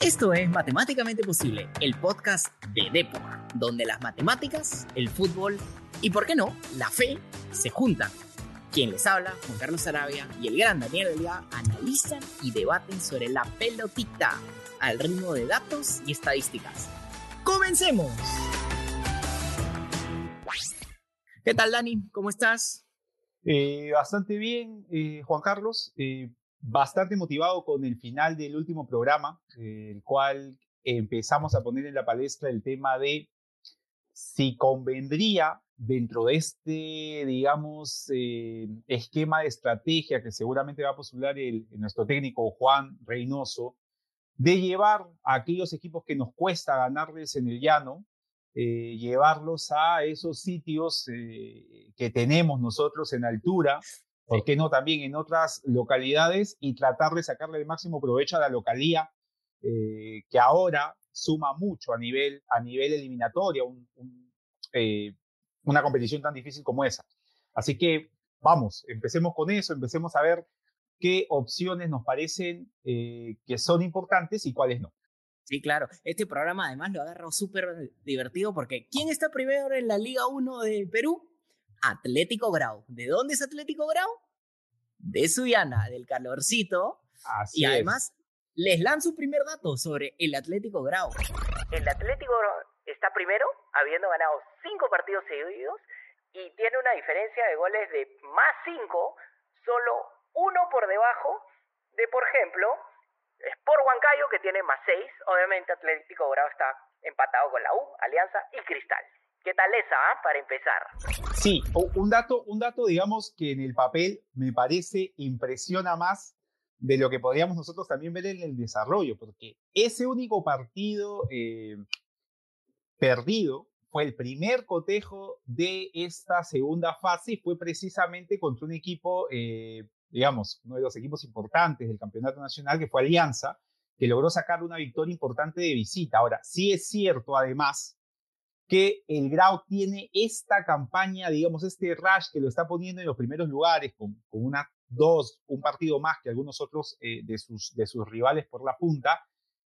Esto es Matemáticamente Posible, el podcast de Depor, donde las matemáticas, el fútbol y, por qué no, la fe se juntan. Quien les habla, Juan Carlos Arabia y el gran Daniel Elga, analizan y debaten sobre la pelotita al ritmo de datos y estadísticas. ¡Comencemos! ¿Qué tal, Dani? ¿Cómo estás? Eh, bastante bien, eh, Juan Carlos. Eh, bastante motivado con el final del último programa, el cual empezamos a poner en la palestra el tema de si convendría dentro de este, digamos, eh, esquema de estrategia que seguramente va a postular el, nuestro técnico Juan Reynoso, de llevar a aquellos equipos que nos cuesta ganarles en el llano, eh, llevarlos a esos sitios eh, que tenemos nosotros en altura, ¿por qué no también en otras localidades y tratar de sacarle el máximo provecho a la localía eh, que ahora suma mucho a nivel, a nivel eliminatorio, eh, una competición tan difícil como esa. Así que vamos, empecemos con eso, empecemos a ver qué opciones nos parecen eh, que son importantes y cuáles no. Sí, claro. Este programa además lo agarró súper divertido porque ¿quién está primero en la Liga 1 de Perú? Atlético Grau. ¿De dónde es Atlético Grau? De Suyana, del calorcito. y además les lanzo un primer dato sobre el Atlético Grau. El Atlético Grau está primero, habiendo ganado cinco partidos seguidos y tiene una diferencia de goles de más cinco, solo uno por debajo de, por ejemplo, Sport Huancayo, que tiene más seis. Obviamente Atlético Grau está empatado con la U, Alianza y Cristal. ¿Qué tal esa, ah, para empezar? Sí, un dato, un dato, digamos, que en el papel me parece impresiona más de lo que podríamos nosotros también ver en el desarrollo, porque ese único partido eh, perdido fue el primer cotejo de esta segunda fase y fue precisamente contra un equipo, eh, digamos, uno de los equipos importantes del campeonato nacional, que fue Alianza, que logró sacar una victoria importante de visita. Ahora, sí es cierto, además, que el Grau tiene esta campaña, digamos, este rush que lo está poniendo en los primeros lugares con, con una, dos, un partido más que algunos otros eh, de, sus, de sus rivales por la punta,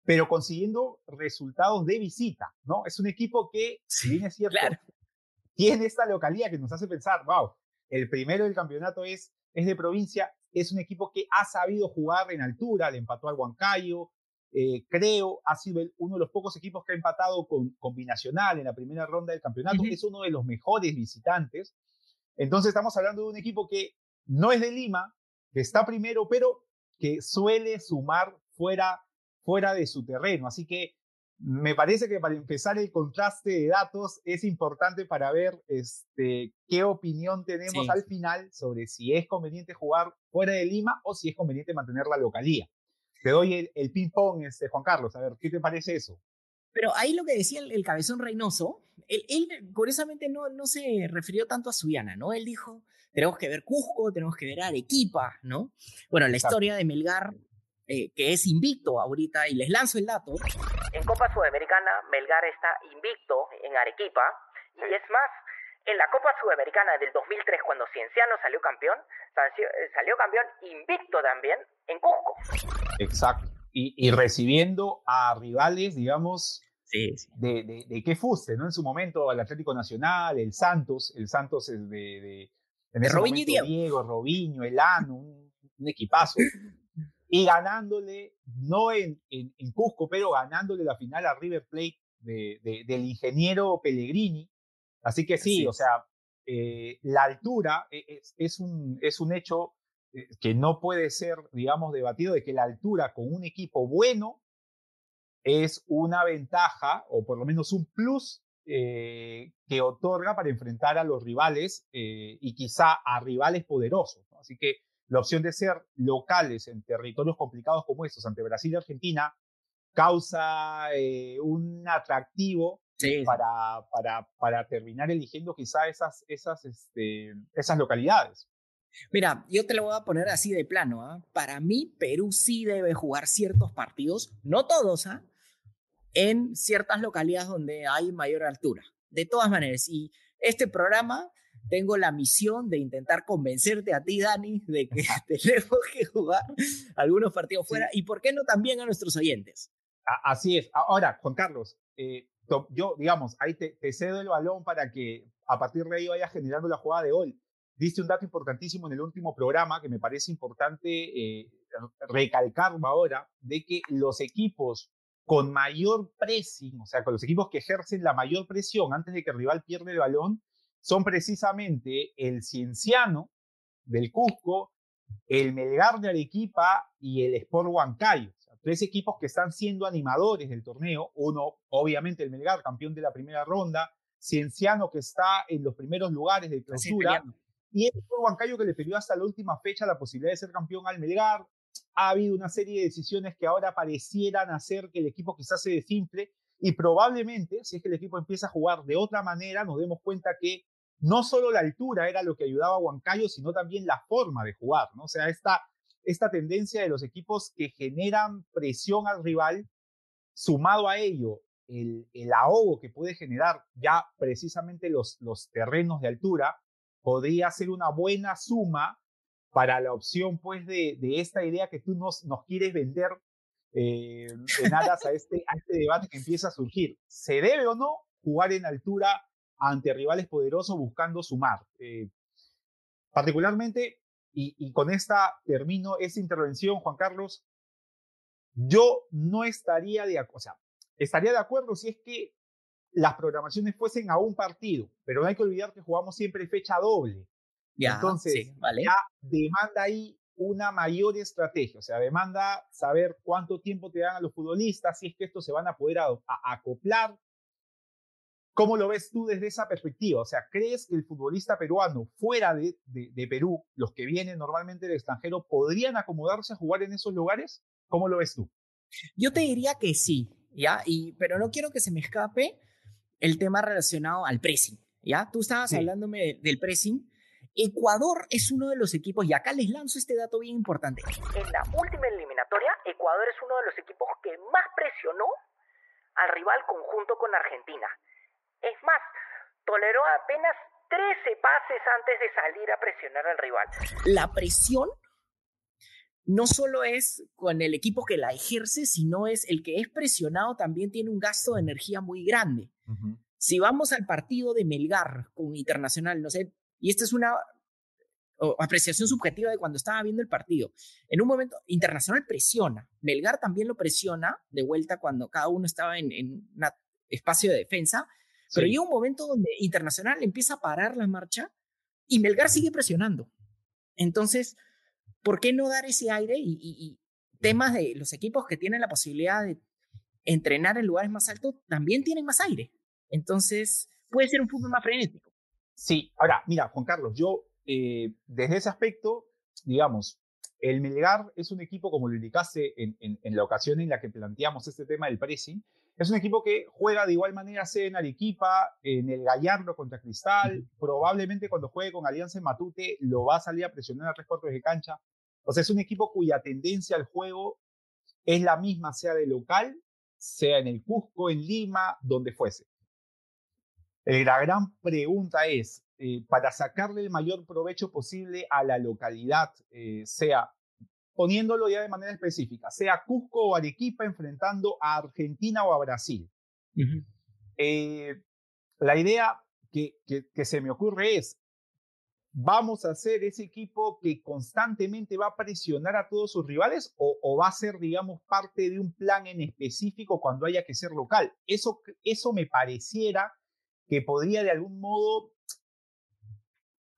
pero consiguiendo resultados de visita, ¿no? Es un equipo que, si bien es cierto, tiene esta localidad que nos hace pensar, wow, el primero del campeonato es, es de provincia, es un equipo que ha sabido jugar en altura, le empató al Huancayo, eh, creo, ha sido uno de los pocos equipos que ha empatado con, combinacional en la primera ronda del campeonato. Es uno de los mejores visitantes. Entonces estamos hablando de un equipo que no es de Lima, que está primero, pero que suele sumar fuera, fuera de su terreno. Así que me parece que para empezar el contraste de datos es importante para ver este, qué opinión tenemos al final sobre si es conveniente jugar fuera de Lima o si es conveniente mantener la localía te doy el, ping-pong, este, Juan Carlos. A ver, ¿qué te parece eso? Pero ahí lo que decía el, cabezón Reynoso, él, curiosamente no, no se refirió tanto a Suyana, ¿no? Él dijo, tenemos que ver Cusco, tenemos que ver Arequipa, ¿no? Bueno, la historia de Melgar, eh, que es invicto ahorita, y les lanzo el dato. En Copa Sudamericana, Melgar está invicto en Arequipa, y es más, en la Copa Sudamericana del 2003, cuando Cienciano salió campeón, eh, salió campeón invicto también en Cusco. Exacto. Y, recibiendo a rivales, digamos, De, de, qué fuste, ¿no? En su momento, el Atlético Nacional, el Santos, el Santos es de, de, Robinho y Diego. Robinho, Elano, un, un equipazo. y ganándole, no en, en, en, Cusco, pero ganándole la final a River Plate del ingeniero Pellegrini. Así que sí, o sea, eh, la altura e, es, es, un, es un hecho eh, que no puede ser, digamos, debatido de que la altura con un equipo bueno es una ventaja o por lo menos un plus eh, que otorga para enfrentar a los rivales eh, y quizá a rivales poderosos. Así que la opción de ser locales en territorios complicados como estos ante Brasil y Argentina causa un atractivo para, para, para terminar eligiendo quizá esas, esas, este, esas localidades. Mira, yo te lo voy a poner así de plano. ¿ah? Para mí, Perú sí debe jugar ciertos partidos, no todos, ¿ah? en ciertas localidades donde hay mayor altura. De todas maneras, y este programa tengo la misión de intentar convencerte a ti, Dani, de que tenemos que jugar algunos partidos fuera y por qué no también a nuestros oyentes. así es. Ahora, Juan Carlos, eh, yo, digamos, ahí te, cedo el balón para que a partir de ahí vayas generando la jugada de hoy. Diste un dato importantísimo en el último programa que me parece importante eh, recalcar ahora, de que los equipos con mayor pressing, o sea, con los equipos que ejercen la mayor presión antes de que el rival pierda el balón, son precisamente el Cienciano del Cusco, el Melgar de Arequipa y el Sport Huancayo. tres equipos que están siendo animadores del torneo. Uno, obviamente, el Melgar, campeón de la primera ronda. Cienciano, que está en los primeros lugares de clausura. Y el Sport Huancayo, que le pidió hasta la última fecha la posibilidad de ser campeón al Melgar. Ha habido una serie de decisiones que ahora parecieran hacer que el equipo quizás se desinfle. Y probablemente, si es que el equipo empieza a jugar de otra manera, nos demos cuenta que no solo la altura era lo que ayudaba a Huancayo, sino también la forma de jugar, ¿no? O sea, esta, esta tendencia de los equipos que generan presión al rival, sumado a ello el, el ahogo que puede generar ya precisamente los, los terrenos de altura, podría ser una buena suma para la opción, pues, de, esta idea que tú nos, quieres vender eh, en aras a este, a este debate que empieza a surgir. ¿Se debe o no jugar en altura ante rivales poderosos buscando sumar. Eh, particularmente, y, con esta termino esta intervención, Juan Carlos, yo no estaría de acuerdo, o sea, estaría de acuerdo si es que las programaciones fuesen a un partido, pero no hay que olvidar que jugamos siempre fecha doble. Ya, Entonces, ya demanda ahí una mayor estrategia, o sea, demanda saber cuánto tiempo te dan a los futbolistas, si es que estos se van a poder acoplar ¿Cómo lo ves tú desde esa perspectiva? O sea, ¿crees que el futbolista peruano fuera de, de, Perú, los que vienen normalmente del extranjero, podrían acomodarse a jugar en esos lugares? ¿Cómo lo ves tú? Yo te diría que sí, ¿ya? Y, pero no quiero que se me escape el tema relacionado al pressing, ¿ya? Tú estabas hablándome del pressing. Ecuador es uno de los equipos, y acá les lanzo este dato bien importante. En la última eliminatoria, Ecuador es uno de los equipos que más presionó al rival conjunto con Argentina. Es más, toleró apenas 13 pases antes de salir a presionar al rival. La presión no solo es con el equipo que la ejerce, sino es el que es presionado también tiene un gasto de energía muy grande. Si vamos al partido de Melgar con Internacional, no sé, y esta es una apreciación subjetiva de cuando estaba viendo el partido. En un momento, Internacional presiona, Melgar también lo presiona de vuelta cuando cada uno estaba en, en un espacio de defensa, pero llega un momento donde Internacional empieza a parar la marcha y Melgar sigue presionando. Entonces, ¿por qué no dar ese aire? Y, temas de los equipos que tienen la posibilidad de entrenar en lugares más altos también tienen más aire. Entonces, puede ser un fútbol más frenético. Sí, ahora, mira, Juan Carlos, yo eh, desde ese aspecto, digamos, el Melgar es un equipo, como lo indicaste en, en, la ocasión en la que planteamos este tema del pressing, es un equipo que juega de igual manera sea en Arequipa, en el Gallardo contra Cristal, probablemente cuando juegue con Alianza en Matute lo va a salir a presionar a tres cuartos de cancha. O sea, es un equipo cuya tendencia al juego es la misma, sea de local, sea en el Cusco, en Lima, donde fuese. Eh, la gran pregunta es, eh, para sacarle el mayor provecho posible a la localidad, eh, sea poniéndolo ya de manera específica, sea Cusco o Arequipa enfrentando a Argentina o a Brasil. Eh, la idea que, que, se me ocurre es, ¿vamos a ser ese equipo que constantemente va a presionar a todos sus rivales o, o, va a ser, digamos, parte de un plan en específico cuando haya que ser local? Eso, eso me pareciera que podría de algún modo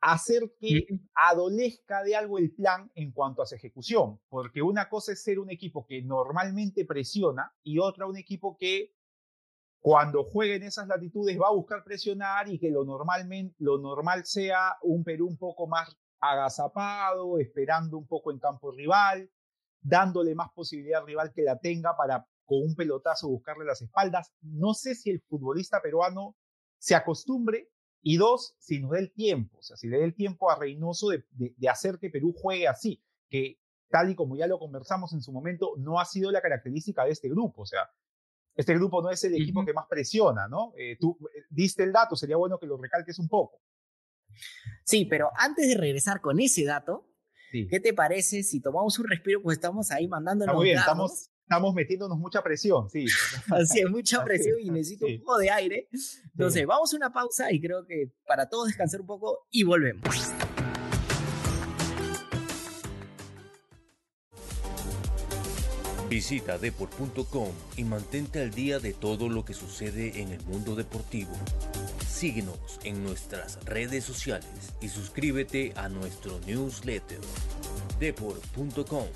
hacer que adolezca de algo el plan en cuanto a su ejecución, porque una cosa es ser un equipo que normalmente presiona y otra un equipo que cuando juegue en esas latitudes va a buscar presionar y que lo, normalmente, lo normal sea un Perú un poco más agazapado, esperando un poco en campo rival, dándole más posibilidad al rival que la tenga para con un pelotazo buscarle las espaldas. No sé si el futbolista peruano se acostumbre y dos, si nos dé el tiempo, o sea, si le dé el tiempo a Reynoso de, de, hacer que Perú juegue así, que tal y como ya lo conversamos en su momento, no ha sido la característica de este grupo, o sea, este grupo no es el equipo que más presiona, ¿no? Eh, tú eh, diste el dato, sería bueno que lo recalques un poco. Sí, pero antes de regresar con ese dato, ¿qué te parece si tomamos un respiro? Pues estamos ahí mandando muy bien, estamos, estamos metiéndonos mucha presión, sí. Así es, mucha presión y necesito un poco de aire. Entonces, vamos a una pausa y creo que para todos descansar un poco y volvemos. Visita deport.com y mantente al día de todo lo que sucede en el mundo deportivo. Síguenos en nuestras redes sociales y suscríbete a nuestro newsletter deport.com.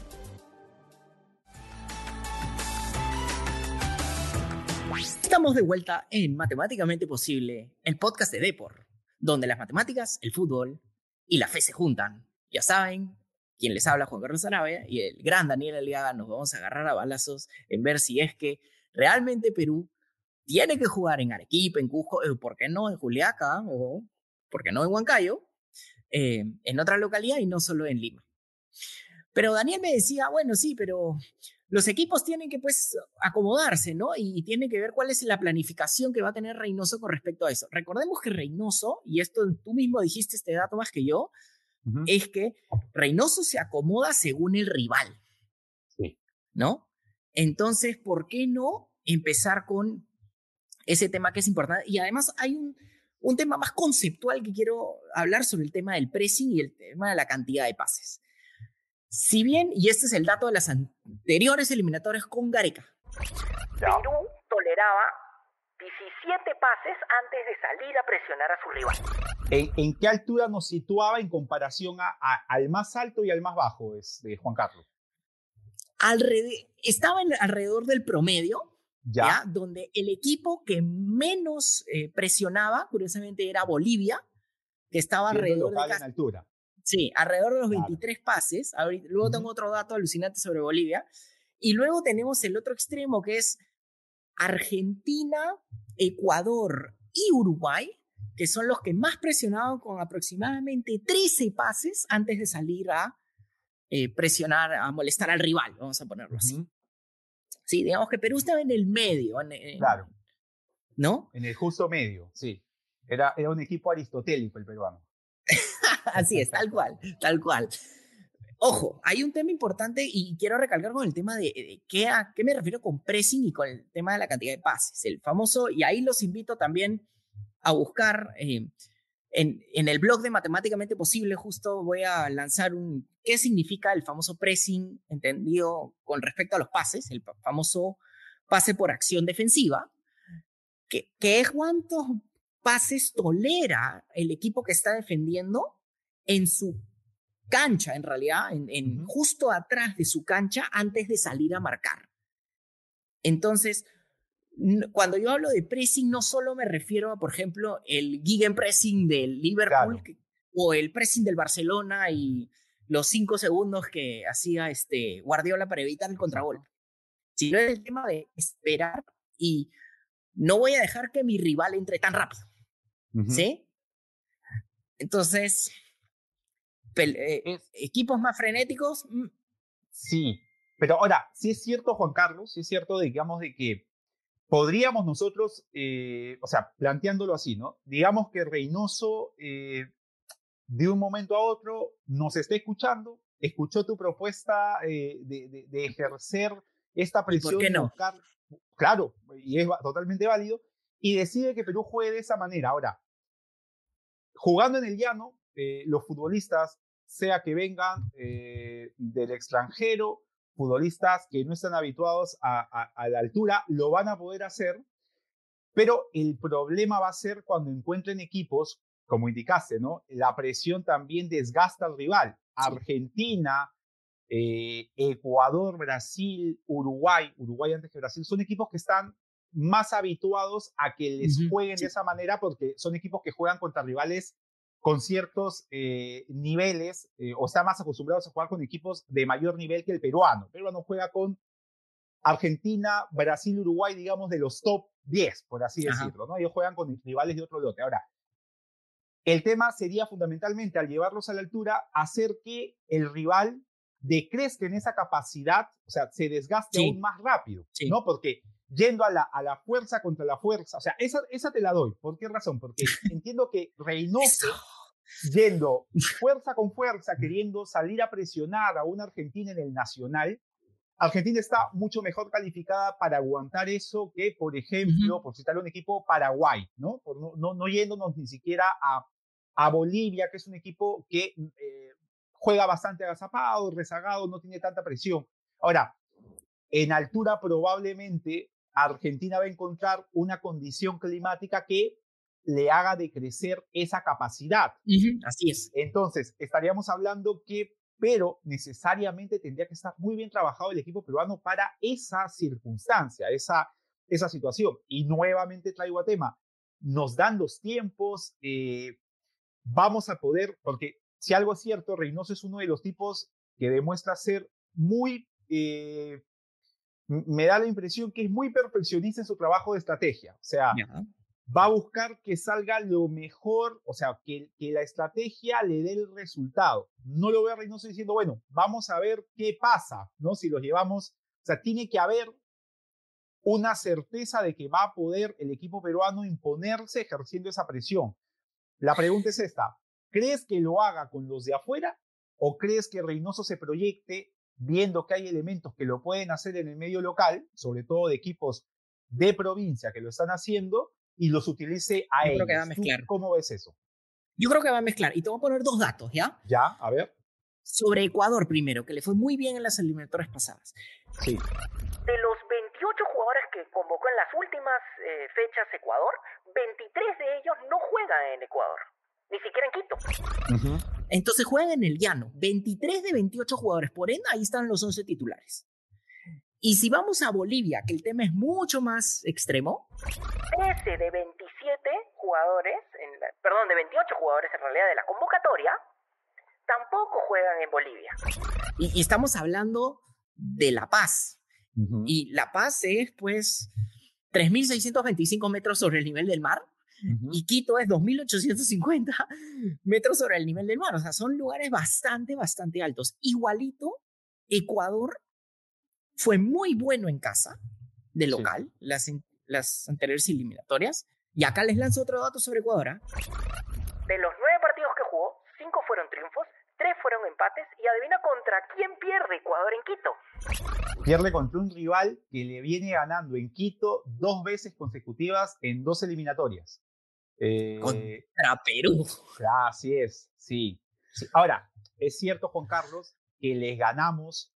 Estamos de vuelta en Matemáticamente Posible, el podcast de Deport, donde las matemáticas, el fútbol y la fe se juntan. Ya saben, quien les habla, Juan Carlos Arabia, y el gran Daniel Aliaga, nos vamos a agarrar a balazos en ver si es que realmente Perú tiene que jugar en Arequipa, en Cusco, eh, ¿por qué no en Juliaca? O ¿por qué no en Huancayo? Eh, en otra localidad y no solo en Lima. Pero Daniel me decía, bueno, sí, pero los equipos tienen que pues acomodarse, ¿no? Y, tienen que ver cuál es la planificación que va a tener Reynoso con respecto a eso. Recordemos que Reynoso, y esto tú mismo dijiste este dato más que yo, es que Reynoso se acomoda según el rival. Sí. ¿No? Entonces, ¿por qué no empezar con ese tema que es importante? Y además hay un, un tema más conceptual que quiero hablar sobre el tema del pressing y el tema de la cantidad de pases. Si bien, y este es el dato de las anteriores eliminatorias con Gareca. Perú toleraba 17 pases antes de salir a presionar a su rival. ¿En, qué altura nos situaba en comparación a, al más alto y al más bajo, es, de Juan Carlos? estaba en, alrededor del promedio, ya. donde el equipo que menos eh, presionaba, curiosamente, era Bolivia, que estaba alrededor de en altura. Sí, alrededor de los 23 pases. luego tengo otro dato alucinante sobre Bolivia. Y luego tenemos el otro extremo que es Argentina, Ecuador y Uruguay, que son los que más presionaban con aproximadamente 13 pases antes de salir a eh, presionar, a molestar al rival, vamos a ponerlo así. Sí, digamos que Perú estaba en el medio. claro. ¿No? En el justo medio, sí. Era, era un equipo aristotélico el peruano. Así es, tal cual, tal cual. Ojo, hay un tema importante y quiero recalcar con el tema de, qué, a qué me refiero con pressing y con el tema de la cantidad de pases. El famoso, y ahí los invito también a buscar eh, en, el blog de Matemáticamente Posible, justo voy a lanzar un qué significa el famoso pressing entendido con respecto a los pases, el famoso pase por acción defensiva, que, que es cuántos pases tolera el equipo que está defendiendo en su cancha, en realidad, en, justo atrás de su cancha antes de salir a marcar. Entonces, cuando yo hablo de pressing, no solo me refiero a, por ejemplo, el pressing del Liverpool o el pressing del Barcelona y los cinco segundos que hacía este Guardiola para evitar el contragolpe, sino el tema de esperar y no voy a dejar que mi rival entre tan rápido. ¿Sí? Entonces, eh, equipos más frenéticos. Mm. Sí, pero ahora, sí es cierto, Juan Carlos, sí es cierto, digamos, de que podríamos nosotros, eh, o sea, planteándolo así, ¿no? Digamos que Reynoso, eh, de un momento a otro, nos está escuchando, escuchó tu propuesta de, ejercer esta presión. ¿Por qué no? claro, y es totalmente válido, y decide que Perú juegue de esa manera. Ahora, jugando en el llano, los futbolistas sea que vengan eh, del extranjero, futbolistas que no están habituados a, la altura, lo van a poder hacer, pero el problema va a ser cuando encuentren equipos, como indicaste, ¿no? La presión también desgasta al rival. Argentina, eh, Ecuador, Brasil, Uruguay, Uruguay antes que Brasil, son equipos que están más habituados a que les jueguen de esa manera porque son equipos que juegan contra rivales con ciertos eh, niveles eh, o está más acostumbrados a jugar con equipos de mayor nivel que el peruano. El peruano juega con Argentina, Brasil, Uruguay, digamos, de los top 10, por así decirlo. ¿no? Ellos juegan con rivales de otro lote. Ahora, el tema sería fundamentalmente, al llevarlos a la altura, hacer que el rival decrezca en esa capacidad, o sea, se desgaste aún más rápido, ¿no? Porque yendo a la, a la fuerza contra la fuerza, o sea, esa, esa te la doy. ¿Por qué razón? Porque entiendo que Reynoso yendo fuerza con fuerza, queriendo salir a presionar a una Argentina en el Nacional, Argentina está mucho mejor calificada para aguantar eso que, por ejemplo, por citar un equipo Paraguay, ¿no? Por no, no, yéndonos ni siquiera a, a, Bolivia, que es un equipo que eh, juega bastante agazapado, rezagado, no tiene tanta presión. Ahora, en altura probablemente Argentina va a encontrar una condición climática que le haga decrecer esa capacidad. así es. Entonces, estaríamos hablando que pero necesariamente tendría que estar muy bien trabajado el equipo peruano para esa circunstancia, esa, esa situación. Y nuevamente traigo a tema, nos dan los tiempos, eh, vamos a poder, porque si algo es cierto, Reynoso es uno de los tipos que demuestra ser muy, eh, me da la impresión que es muy perfeccionista en su trabajo de estrategia. O sea, va a buscar que salga lo mejor, o sea, que, la estrategia le dé el resultado. No lo ve a Reynoso diciendo, bueno, vamos a ver qué pasa, ¿no? Si los llevamos, o sea, tiene que haber una certeza de que va a poder el equipo peruano imponerse ejerciendo esa presión. La pregunta es esta, ¿crees que lo haga con los de afuera o crees que Reynoso se proyecte viendo que hay elementos que lo pueden hacer en el medio local, sobre todo de equipos de provincia que lo están haciendo, y los utilice a Yo Creo que va a mezclar. ¿Cómo ves eso? Yo creo que va a mezclar. Y te voy a poner dos datos, ¿ya? Ya, a ver. Sobre Ecuador primero, que le fue muy bien en las eliminatorias pasadas. Sí. De los 28 jugadores que convocó en las últimas eh, fechas Ecuador, 23 de ellos no juegan en Ecuador. Ni siquiera en Quito. Entonces juegan en el llano. 23 de 28 jugadores. Por ende, ahí están los 11 titulares. Y si vamos a Bolivia, que el tema es mucho más extremo. 13 de 27 jugadores, perdón, de 28 jugadores en realidad de la convocatoria, tampoco juegan en Bolivia. Y, estamos hablando de La Paz. Y La Paz es pues 3.625 metros sobre el nivel del mar. Y Quito es 2.850 metros sobre el nivel del mar. O sea, son lugares bastante, bastante altos. Igualito, Ecuador fue muy bueno en casa, de local, las, las anteriores eliminatorias. Y acá les lanzo otro dato sobre Ecuador. ¿ah? De los nueve partidos que jugó, cinco fueron triunfos, tres fueron empates y adivina contra quién pierde Ecuador en Quito. Pierde contra un rival que le viene ganando en Quito dos veces consecutivas en dos eliminatorias. Eh, contra Perú. Así es, sí. Ahora, es cierto, Juan Carlos, que les ganamos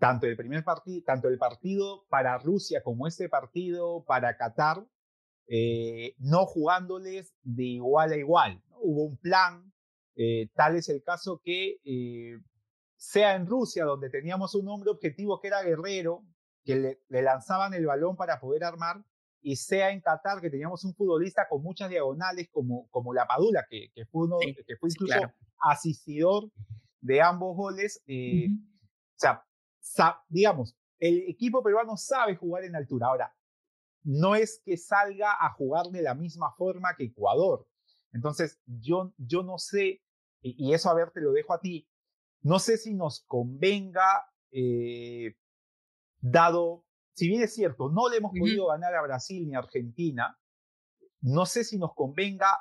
tanto el primer partido, tanto el partido para Rusia como este partido para Qatar, eh, no jugándoles de igual a igual. Hubo un plan, eh, tal es el caso que eh, sea en Rusia, donde teníamos un hombre objetivo que era Guerrero, que le, lanzaban el balón para poder armar, y sea en Qatar, que teníamos un futbolista con muchas diagonales, como, como la Padula, que, que fue, uno, que fue incluso asistidor de ambos goles. O sea, digamos, el equipo peruano sabe jugar en altura. Ahora, no es que salga a jugar de la misma forma que Ecuador. Entonces, yo, yo no sé, y, eso a ver, te lo dejo a ti, no sé si nos convenga, eh, dado, si bien es cierto, no le hemos podido ganar a Brasil ni a Argentina, no sé si nos convenga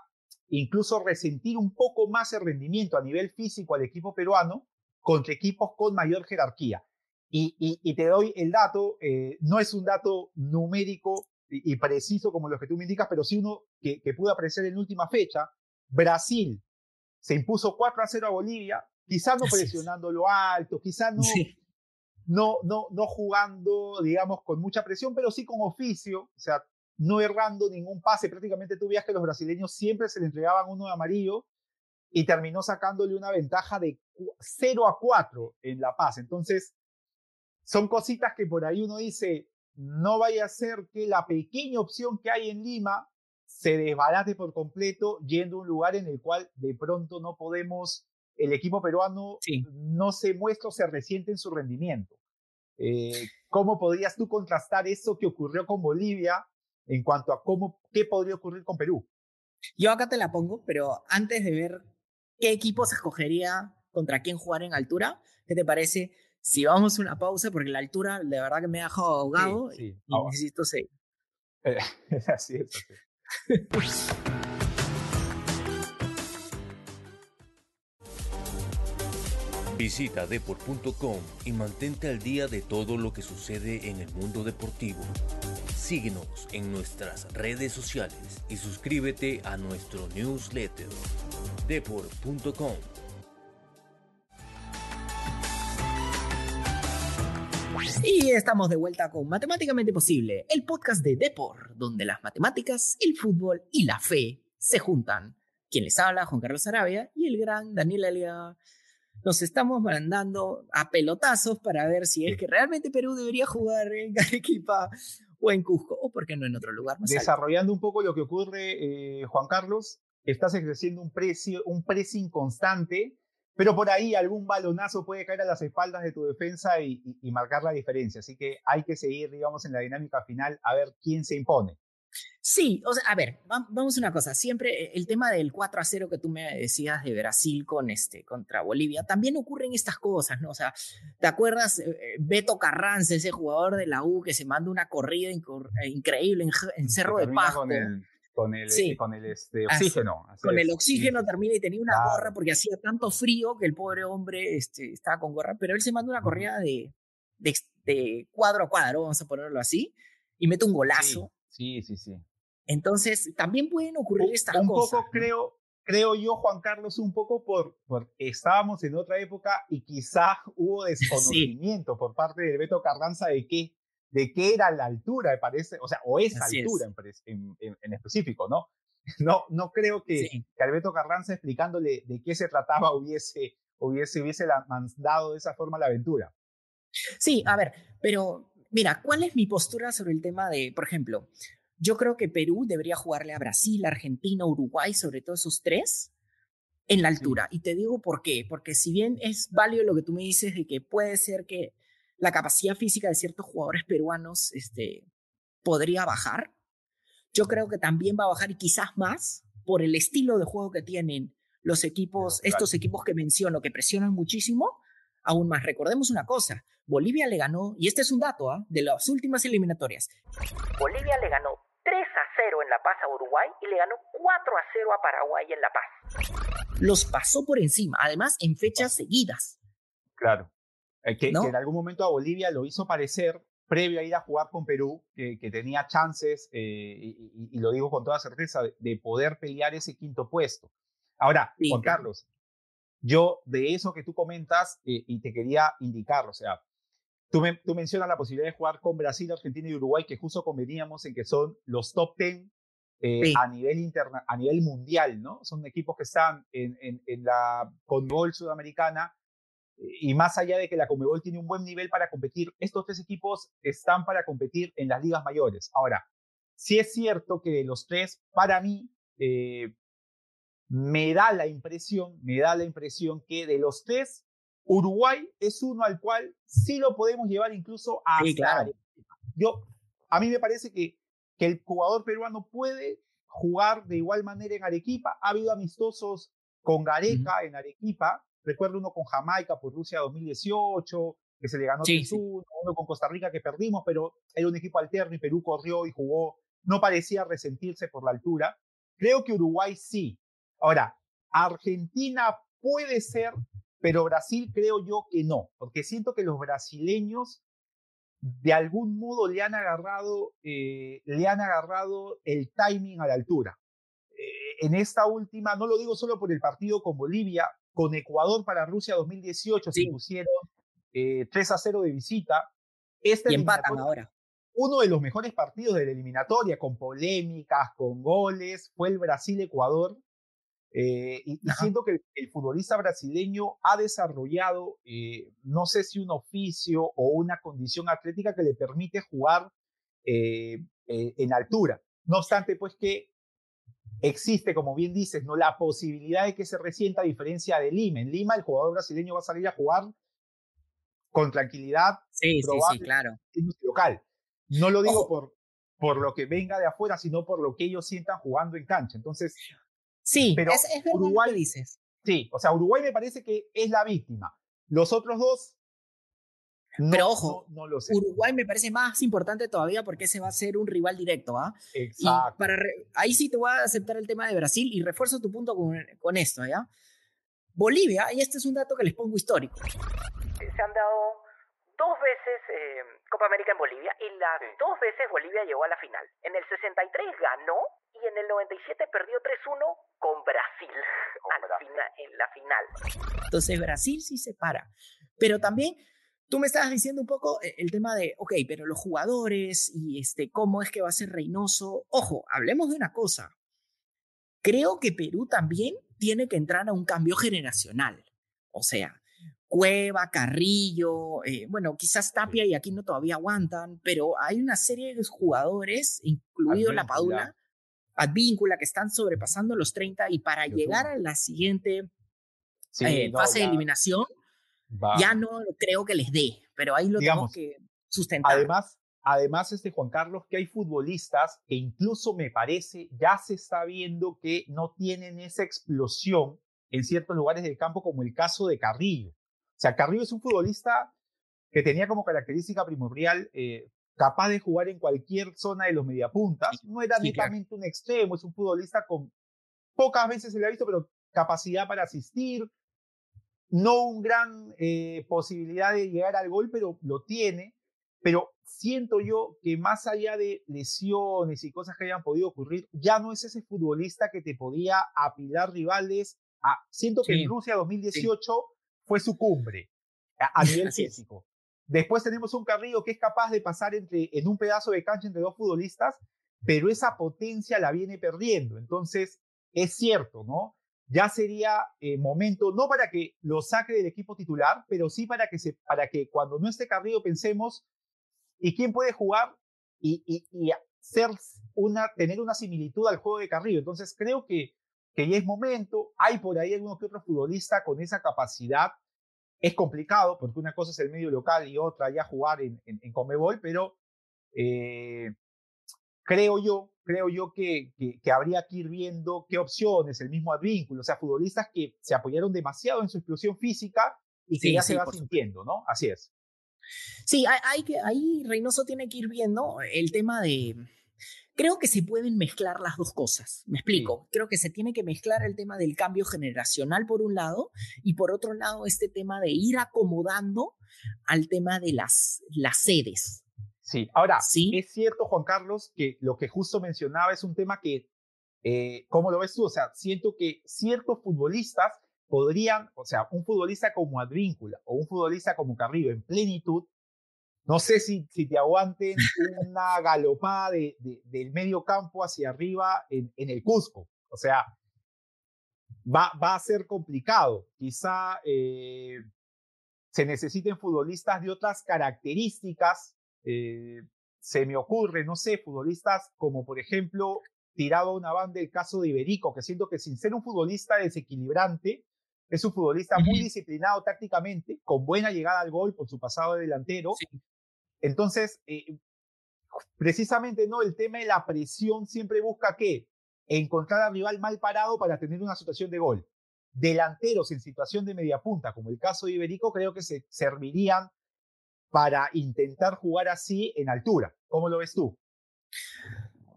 incluso resentir un poco más el rendimiento a nivel físico al equipo peruano contra equipos con mayor jerarquía. Y, te doy el dato, eh, no es un dato numérico y, preciso como los que tú me indicas, pero sí uno que, que pudo aparecer en última fecha. Brasil se impuso 4 a 0 a Bolivia, quizás no presionando lo alto, quizás no, no, no, no jugando, digamos, con mucha presión, pero sí con oficio, o sea, no errando ningún pase. Prácticamente tú veías que los brasileños siempre se le entregaban uno de amarillo y terminó sacándole una ventaja de 0 a 4 en La Paz. Entonces, son cositas que por ahí uno dice, no vaya a ser que la pequeña opción que hay en Lima se desbarate por completo yendo a un lugar en el cual de pronto no podemos, el equipo peruano no se muestra o se resiente en su rendimiento. Eh, ¿Cómo podrías tú contrastar eso que ocurrió con Bolivia en cuanto a cómo, qué podría ocurrir con Perú? Yo acá te la pongo, pero antes de ver qué equipo se escogería contra quién jugar en altura, ¿qué te parece? Si vamos a una pausa, porque la altura de verdad que me ha dejado ahogado y necesito seguir. así es. Visita deport.com y mantente al día de todo lo que sucede en el mundo deportivo. Síguenos en nuestras redes sociales y suscríbete a nuestro newsletter deport.com. Y estamos de vuelta con Matemáticamente Posible, el podcast de Deport, donde las matemáticas, el fútbol y la fe se juntan. Quien les habla, Juan Carlos Arabia y el gran Daniel Alia. Nos estamos mandando a pelotazos para ver si es que realmente Perú debería jugar en Arequipa o en Cusco, o por qué no en otro lugar más Desarrollando un poco lo que ocurre, eh, Juan Carlos, estás ejerciendo un, precio, un pressing constante pero por ahí algún balonazo puede caer a las espaldas de tu defensa y, marcar la diferencia. Así que hay que seguir, digamos, en la dinámica final a ver quién se impone. Sí, o sea, a ver, vamos a una cosa. Siempre eh, el tema del 4 a 0 que tú me decías de Brasil con este, contra Bolivia, también ocurren estas cosas, ¿no? O sea, ¿te acuerdas eh, eh, Beto Carranza, ese jugador de la U que se manda una corrida increíble en, Cerro de Pasco? con el, eh, con el este, oxígeno. con el oxígeno termina y tenía una gorra porque hacía tanto frío que el pobre hombre este, estaba con gorra, pero él se manda una corrida de, de, cuadro a cuadro, vamos a ponerlo así, y mete un golazo. Sí, sí, sí. Entonces, también pueden ocurrir estas un cosas. Un poco creo, creo yo, Juan Carlos, un poco por, por estábamos en otra época y quizás hubo desconocimiento por parte de Beto Carranza de que de qué era la altura, me parece, o sea, o esa altura en, en, específico, ¿no? No, no creo que, Alberto Carranza explicándole de qué se trataba hubiese, hubiese, hubiese mandado de esa forma la aventura. Sí, a ver, pero mira, ¿cuál es mi postura sobre el tema de, por ejemplo, yo creo que Perú debería jugarle a Brasil, Argentina, Uruguay, sobre todo esos tres, en la altura. Y te digo por qué, porque si bien es válido lo que tú me dices de que puede ser que la capacidad física de ciertos jugadores peruanos este, podría bajar. Yo creo que también va a bajar y quizás más por el estilo de juego que tienen los equipos, estos equipos que menciono, que presionan muchísimo. Aún más, recordemos una cosa, Bolivia le ganó, y este es un dato ¿ah? de las últimas eliminatorias. Bolivia le ganó 3 a 0 en La Paz a Uruguay y le ganó 4 a 0 a Paraguay en La Paz. Los pasó por encima, además en fechas seguidas. Claro. Eh, que, en algún momento a Bolivia lo hizo parecer, previo a ir a jugar con Perú, que, tenía chances, eh, y, lo digo con toda certeza, de, poder pelear ese quinto puesto. Ahora, Juan Carlos, yo de eso que tú comentas, eh, y te quería indicar, o sea, tú, tú mencionas la posibilidad de jugar con Brasil, Argentina y Uruguay, que justo conveníamos en que son los top ten a, nivel interna a nivel mundial, ¿no? Son equipos que están en, en, en la Conmebol sudamericana y más allá de que la Comebol tiene un buen nivel para competir, estos tres equipos están para competir en las ligas mayores. Ahora, sí es cierto que de los tres, para mí, eh, me da la impresión, me da la impresión que de los tres, Uruguay es uno al cual sí lo podemos llevar incluso a sí, claro. Yo, a mí me parece que, que el jugador peruano puede jugar de igual manera en Arequipa. Ha habido amistosos con Gareca en Arequipa, Recuerdo uno con Jamaica por Rusia 2018, que se le ganó 3-1, uno con Costa Rica que perdimos, pero era un equipo alterno y Perú corrió y jugó. No parecía resentirse por la altura. Creo que Uruguay sí. Ahora, Argentina puede ser, pero Brasil creo yo que no, porque siento que los brasileños de algún modo le han agarrado, eh, le han agarrado el timing a la altura. Eh, en esta última, no lo digo solo por el partido con Bolivia, con Ecuador para Rusia 2018 se pusieron 3 eh, a 0 de visita. Este y empatan ahora. Uno de los mejores partidos de la eliminatoria, con polémicas, con goles, fue el Brasil-Ecuador. Eh, y, siento que el, futbolista brasileño ha desarrollado, eh, no sé si un oficio o una condición atlética que le permite jugar en altura. No obstante, pues que existe, como bien dices, ¿no? la posibilidad de que se resienta a diferencia de Lima. En Lima el jugador brasileño va a salir a jugar con tranquilidad. Sí, sí, sí, claro. Local. No lo digo por, por lo que venga de afuera, sino por lo que ellos sientan jugando en cancha. Entonces, sí, pero es, es Uruguay, dices. Sí, o sea, Uruguay me parece que es la víctima. Los otros dos pero ojo, Uruguay me parece más importante todavía porque ese va a ser un rival directo. ¿ah? Exacto. para ahí sí te voy a aceptar el tema de Brasil y refuerzo tu punto con, con esto. ¿ya? Bolivia, y este es un dato que les pongo histórico. Se han dado dos veces eh, Copa América en Bolivia y las dos veces Bolivia llegó a la final. En el 63 ganó y en el 97 perdió 3-1 con Brasil, en la final. Entonces Brasil sí se para. Pero también tú me estabas diciendo un poco eh, el tema de, ok, pero los jugadores y este, cómo es que va a ser Reynoso. Ojo, hablemos de una cosa. Creo que Perú también tiene que entrar a un cambio generacional. O sea, Cueva, Carrillo, eh, bueno, quizás Tapia y Aquino todavía aguantan, pero hay una serie de jugadores, incluido la Padula, Advíncula, que están sobrepasando los 30 y para llegar a la siguiente eh, fase de eliminación, ya no creo que les dé, pero ahí lo tenemos que sustentar. Además, además, este Juan Carlos, que hay futbolistas que incluso me parece ya se está viendo que no tienen esa explosión en ciertos lugares del campo, como el caso de Carrillo. O sea, Carrillo es un futbolista que tenía como característica primordial eh, capaz de jugar en cualquier zona de los mediapuntas. No era netamente un extremo, es un futbolista con pocas veces se le ha visto, pero capacidad para asistir. No un gran eh, posibilidad de llegar al gol, pero lo tiene. Pero siento yo que más allá de lesiones y cosas que hayan podido ocurrir, ya no es ese futbolista que te podía apilar rivales. A, siento que en Rusia 2018 fue su cumbre a, nivel físico. Después tenemos un Carrillo que es capaz de pasar entre, en un pedazo de cancha entre dos futbolistas, pero esa potencia la viene perdiendo. Entonces, es cierto, ¿no? Ya sería eh, momento, no para que lo saque del equipo titular, pero sí para que, se, para que cuando no esté Carrillo pensemos, ¿y quién puede jugar? Y, y, y una, tener una similitud al juego de Carrillo. Entonces, creo que que ya es momento. Hay por ahí algunos que otros futbolistas con esa capacidad. Es complicado porque una cosa es el medio local y otra ya jugar en, en, Comebol, pero eh, creo yo, creo yo que, que, habría que ir viendo qué opciones, el mismo Advínculo, o sea, futbolistas que se apoyaron demasiado en su explosión física y que ya se va sintiendo, ¿no? Así es. Sí, hay, que, ahí Reynoso tiene que ir viendo el tema de, Creo que se pueden mezclar las dos cosas. Me explico. Creo que se tiene que mezclar el tema del cambio generacional por un lado y por otro lado este tema de ir acomodando al tema de las, las sedes. Sí, ahora, ¿Sí? es cierto, Juan Carlos, que lo que justo mencionaba es un tema que, eh, ¿cómo lo ves tú? O sea, siento que ciertos futbolistas podrían, o sea, un futbolista como Advíncula o un futbolista como Carrillo en plenitud, no sé si, si te aguanten una galopada de, del medio campo hacia arriba en, en el Cusco. O sea, va, va a ser complicado. Quizá eh, se necesiten futbolistas de otras características. Eh, se me ocurre, no sé, futbolistas como por ejemplo, tirado a una banda el caso de Iberico, que siento que sin ser un futbolista desequilibrante, es un futbolista muy disciplinado tácticamente, con buena llegada al gol por su pasado de delantero, entonces, eh, precisamente, ¿no? El tema de la presión siempre busca qué? Encontrar al rival mal parado para tener una situación de gol. Delanteros en situación de media punta, como el caso de Iberico, creo que se servirían para intentar jugar así en altura. ¿Cómo lo ves tú?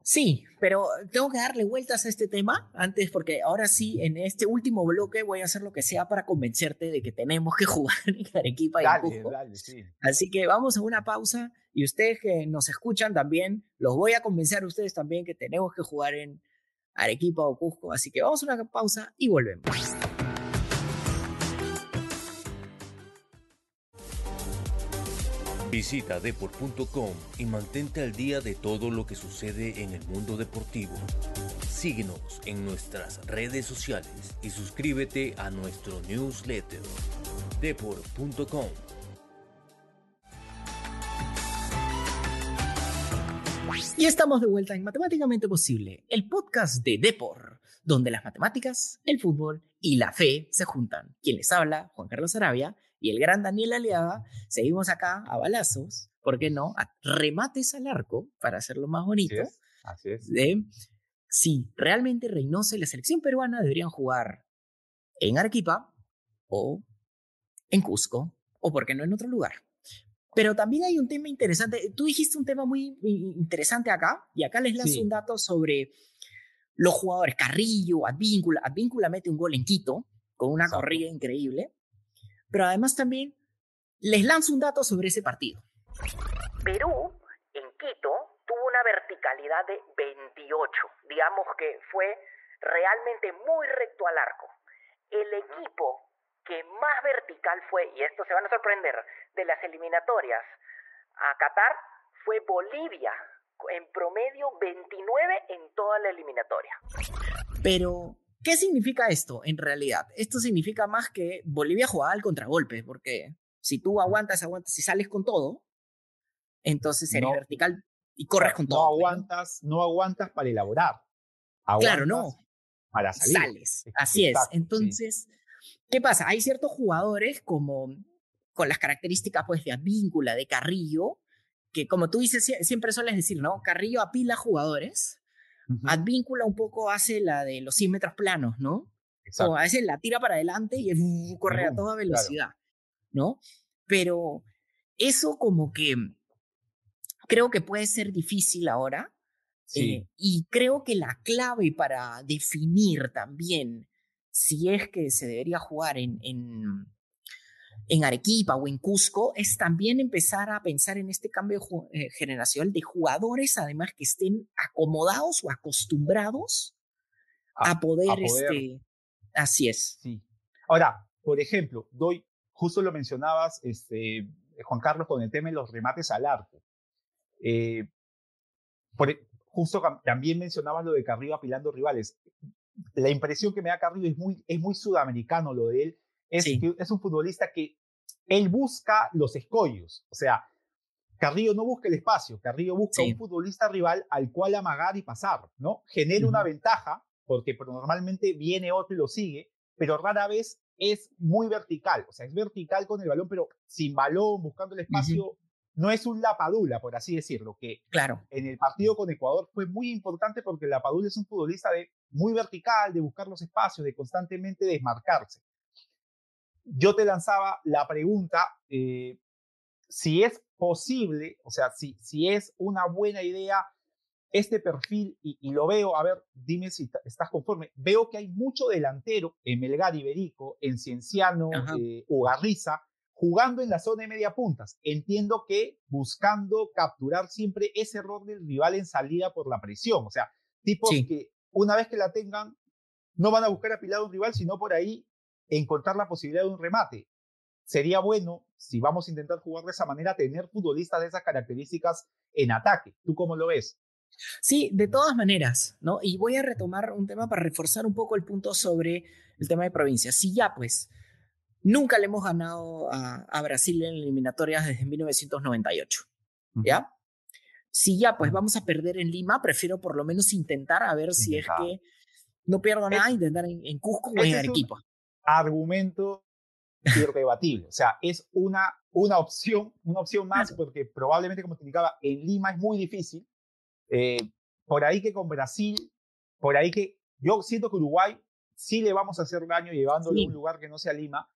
Sí, pero tengo que darle vueltas a este tema antes porque ahora sí, en este último bloque voy a hacer lo que sea para convencerte de que tenemos que jugar en Arequipa y en dale, sí. Así que vamos a una pausa y ustedes que nos escuchan también, los voy a convencer a ustedes también que tenemos que jugar en Arequipa o Cusco. Así que vamos a una pausa y volvemos. Visita deport.com y mantente al día de todo lo que sucede en el mundo deportivo. Síguenos en nuestras redes sociales y suscríbete a nuestro newsletter deport.com. Y estamos de vuelta en Matemáticamente Posible, el podcast de Deport, donde las matemáticas, el fútbol y la fe se juntan. Quien les habla, Juan Carlos Arabia, y el gran Daniel Aliaga, seguimos acá a balazos, ¿por qué no? A remates al arco, para hacerlo más bonito. Así es. Si realmente Reynoso y la selección peruana deberían jugar en Arequipa o en Cusco, o por qué no en otro lugar. Pero también hay un tema interesante. Tú dijiste un tema muy interesante acá, y acá les lanzo un dato sobre los jugadores. Carrillo, Advíncula. Advíncula mete un gol en Quito, con una corrida increíble. Pero además también les lanzo un dato sobre ese partido. Perú, en Quito, tuvo una verticalidad de 28. Digamos que fue realmente muy recto al arco. El equipo que más vertical fue, y esto se van a sorprender, de las eliminatorias a Qatar fue Bolivia, en promedio 29 en toda la eliminatoria. Pero, ¿qué significa esto en realidad? Esto significa más que Bolivia jugaba al contragolpe, porque si tú aguantas, aguantas y sales con todo, entonces eres vertical y corres con todo. No aguantas, no aguantas para elaborar. claro, no. Para salir. Sales. Así es. Entonces, ¿qué pasa? Hay ciertos jugadores como con las características pues de Advíncula, de Carrillo, que como tú dices, siempre sueles decir, ¿no? Carrillo apila jugadores, Advíncula un poco hace la de los 100 metros planos, ¿no? O a veces la tira para adelante y corre a toda velocidad, ¿no? Pero eso como que creo que puede ser difícil ahora. Eh, y creo que la clave para definir también si es que se debería jugar en, en, en Arequipa o en Cusco es también empezar a pensar en este cambio eh, generacional de jugadores, además que estén acomodados o acostumbrados a, poder, este, así es. Sí. Ahora, por ejemplo, doy, justo lo mencionabas, este, Juan Carlos, con el tema de los remates al arco. Eh, por, e, justo también mencionabas lo de Carrillo apilando rivales. La impresión que me da Carrillo es muy, es muy sudamericano lo de él. Es, es un futbolista que él busca los escollos. O sea, Carrillo no busca el espacio, Carrillo busca un futbolista rival al cual amagar y pasar, ¿no? Genera una ventaja, porque normalmente viene otro y lo sigue, pero rara vez es muy vertical, o sea, es vertical con el balón, pero sin balón, buscando el espacio, no es un lapadula, por así decirlo, que claro. en el partido con Ecuador fue muy importante porque lapadula es un futbolista de muy vertical, de buscar los espacios, de constantemente desmarcarse yo te lanzaba la pregunta, eh, si es posible, o sea, si, si es una buena idea este perfil, y, lo veo, a ver, dime si estás conforme, veo que hay mucho delantero en Melgar Iberico, en Cienciano, eh, Ugarriza, jugando en la zona de media puntas. Entiendo que buscando capturar siempre ese error del rival en salida por la presión, o sea, tipos que una vez que la tengan, no van a buscar apilar a un rival, sino por ahí encontrar la posibilidad de un remate. Sería bueno, si vamos a intentar jugar de esa manera, tener futbolistas de esas características en ataque. ¿Tú cómo lo ves? Sí, de todas maneras, ¿no? Y voy a retomar un tema para reforzar un poco el punto sobre el tema de provincias. Si ya, pues, nunca le hemos ganado a, Brasil en eliminatorias desde 1998, ¿ya? Si ya, pues, vamos a perder en Lima, prefiero por lo menos intentar a ver si es que no pierdo nada, intentar en, Cusco o en Arequipa argumento irrebatible. O sea, es una, una opción, una opción más, porque probablemente, como te indicaba, en Lima es muy difícil. Eh, por ahí que con Brasil, por ahí que yo siento que Uruguay sí le vamos a hacer daño llevándolo a un lugar que no sea Lima.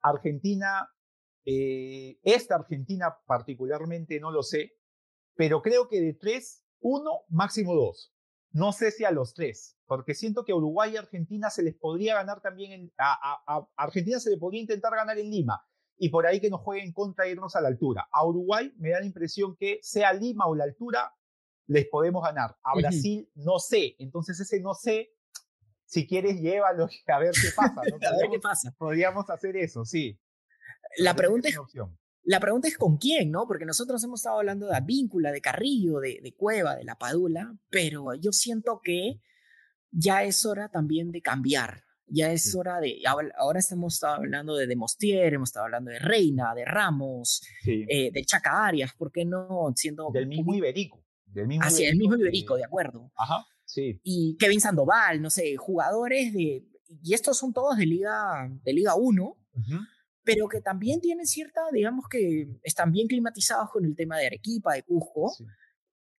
Argentina, eh, esta Argentina particularmente no lo sé, pero creo que de tres, uno, máximo dos. No sé si a los tres, porque siento que a Uruguay y Argentina se les podría ganar también, en, a, Argentina se le podría intentar ganar en Lima y por ahí que nos jueguen contra irnos a la altura. A Uruguay me da la impresión que sea Lima o la altura, les podemos ganar. A Brasil no sé, entonces ese no sé, si quieres llévalo a ver qué pasa. a ver qué pasa. Podríamos hacer eso, sí. La pregunta es, la pregunta es con quién, ¿no? Porque nosotros hemos estado hablando de Advíncula, de Carrillo, de, Cueva, de La Padula, pero yo siento que ya es hora también de cambiar. Ya es hora de. Ahora estamos hablando de Demostier, hemos estado hablando de Reina, de Ramos, eh, de Chaca Arias, ¿por qué no? Siendo. Del mismo Iberico. Del mismo Iberico, el mismo Iberico, de acuerdo. Ajá, sí. Y Kevin Sandoval, no sé, jugadores de. Y estos son todos de Liga, de Liga 1 pero que también tienen cierta, digamos que están bien climatizados con el tema de Arequipa, de Cusco.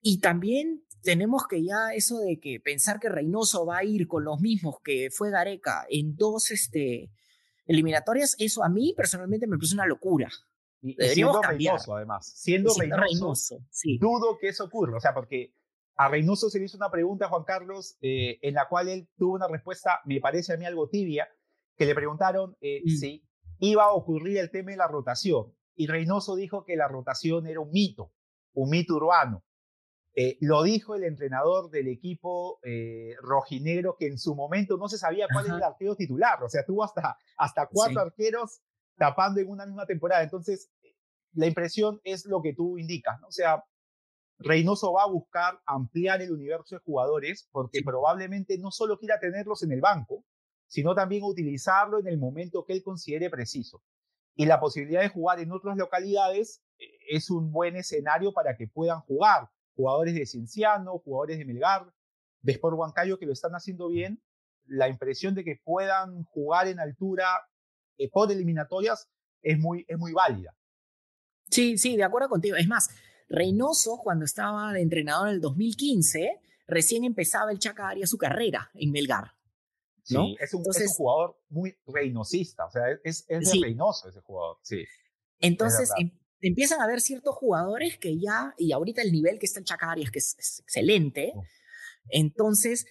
Y también tenemos que ya eso de que pensar que Reynoso va a ir con los mismos que fue Gareca en dos este, eliminatorias, eso a mí personalmente me parece una locura. Y, siendo Reynoso, además. Siendo, Reynoso, dudo que eso ocurra. O sea, porque a Reynoso se le hizo una pregunta, Juan Carlos, eh, en la cual él tuvo una respuesta, me parece a mí algo tibia, que le preguntaron eh, Mm. si iba a ocurrir el tema de la rotación. Y Reynoso dijo que la rotación era un mito, un mito urbano. Eh, lo dijo el entrenador del equipo eh, rojinegro que en su momento no se sabía cuál Ajá. era el arquero titular. O sea, tuvo hasta, hasta cuatro Sí. arqueros tapando en una misma temporada. Entonces, la impresión es lo que tú indicas. ¿no? O sea, Reynoso va a buscar ampliar el universo de jugadores porque Sí. probablemente no solo quiera tenerlos en el banco, sino también utilizarlo en el momento que él considere preciso. Y la posibilidad de jugar en otras localidades eh, es un buen escenario para que puedan jugar jugadores de Cienciano, jugadores de Melgar, de Sport Huancayo que lo están haciendo bien. La impresión de que puedan jugar en altura eh, por eliminatorias es muy, es muy válida. Sí, sí, de acuerdo contigo. Es más, Reynoso, cuando estaba de entrenador en el 2015, recién empezaba el Chaca Arias su carrera en Melgar. Sí, ¿no? es, un, es un Entonces- jugador muy reinosista, o sea, es, es de Sí. Reynoso ese jugador, sí. Entonces em- empiezan a haber ciertos jugadores que ya, y ahorita el nivel que está el Chaca Arias, que es, es excelente, entonces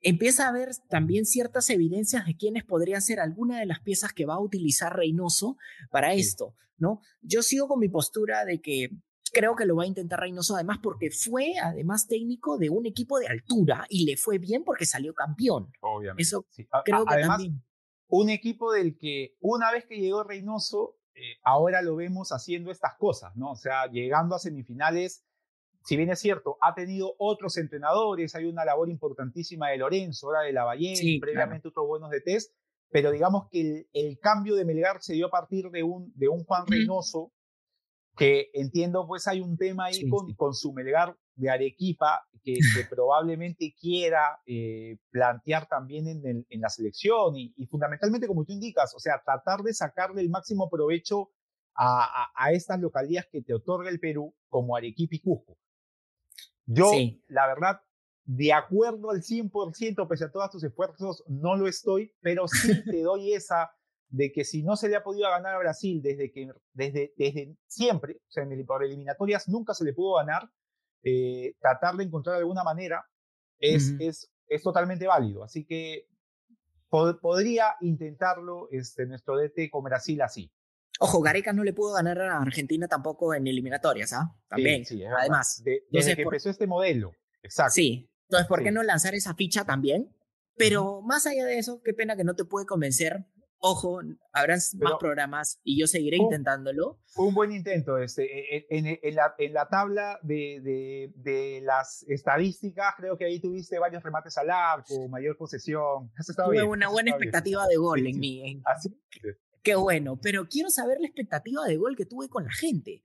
empieza a haber también ciertas evidencias de quiénes podrían ser alguna de las piezas que va a utilizar Reynoso para Sí. esto, ¿no? Yo sigo con mi postura de que creo que lo va a intentar Reynoso, además porque fue además técnico de un equipo de altura y le fue bien porque salió campeón. Obviamente. Eso sí. Creo a- que además, también. un equipo del que una vez que llegó Reynoso, eh, ahora lo vemos haciendo estas cosas, ¿no? O sea, llegando a semifinales, si bien es cierto, ha tenido otros entrenadores, hay una labor importantísima de Lorenzo, ahora de Lavallén, Sí, previamente otros buenos de test, pero digamos que el, el cambio de Melgar se dio a partir de un, de un Juan. Reynoso, que entiendo pues hay un tema ahí Sí, con, sí. con su Melgar de Arequipa que, que probablemente quiera eh, plantear también en, el- en la selección y, y fundamentalmente como tú indicas, o sea, tratar de sacarle el máximo provecho a, a- a estas localidades que te otorga el Perú como Arequipa y Cusco. Yo, Sí. la verdad, de acuerdo al 100%, pese a todos tus esfuerzos, no lo estoy, pero sí te doy esa de que si no se le ha podido ganar a Brasil desde que desde, desde siempre, o sea, en el, por eliminatorias nunca se le pudo ganar, eh, tratar de encontrar alguna manera es, es, es totalmente válido. Así que pod- podría intentarlo este, nuestro DT con Brasil así. Ojo, Gareca no le pudo ganar a Argentina tampoco en eliminatorias, ¿ah? Sí, También. sí, verdad. Además. De- desde Entonces, que por- empezó este modelo. Exacto. Sí. Entonces, ¿por qué Sí. no lanzar esa ficha también? Pero más allá de eso, qué pena que no te puede convencer. Ojo, habrán más Pero- programas y yo seguiré Oh. intentándolo. Un buen intento. Este, e- e- en, en la, en la tabla de, de, de las estadísticas, creo que ahí tuviste varios remates al arco, mayor posesión. Eso estaba Tuve bien, una buena estaba bien. expectativa de gol en sí. mí. en- Así, Qué bueno, pero quiero saber la expectativa de gol que tuve con la gente.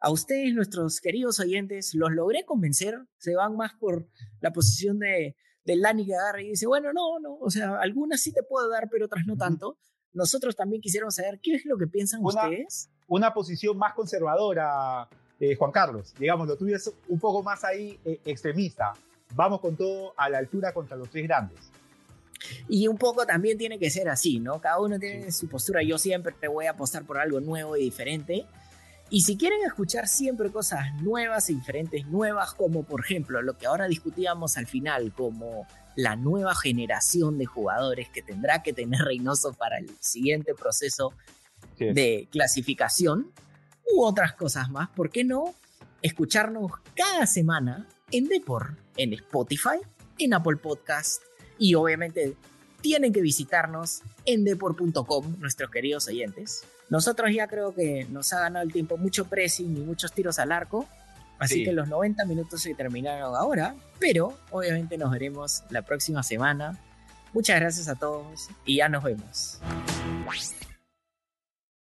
A ustedes, nuestros queridos oyentes, los logré convencer. Se van más por la posición de, de Lani que agarra y dice, bueno, no, no, o sea, algunas sí te puedo dar, pero otras no tanto. Nosotros también quisiéramos saber qué es lo que piensan Una- ustedes. una posición más conservadora, eh, Juan Carlos. Digamos, lo tuyo es un poco más ahí eh, extremista. Vamos con todo a la altura contra los tres grandes. Y un poco también tiene que ser así, ¿no? Cada uno tiene su postura. Yo siempre te voy a apostar por algo nuevo y diferente. Y si quieren escuchar siempre cosas nuevas y diferentes, nuevas, como por ejemplo lo que ahora discutíamos al final, como la nueva generación de jugadores que tendrá que tener Reynoso para el siguiente proceso Sí. de clasificación, u otras cosas más, ¿por qué no escucharnos cada semana en Depor, en Spotify, en Apple Podcast y obviamente tienen que visitarnos en depor.com, nuestros queridos oyentes. Nosotros ya creo que nos ha ganado el tiempo mucho pressing y muchos tiros al arco, así Sí. que los 90 minutos se terminaron ahora, pero obviamente nos veremos la próxima semana. Muchas gracias a todos y ya nos vemos.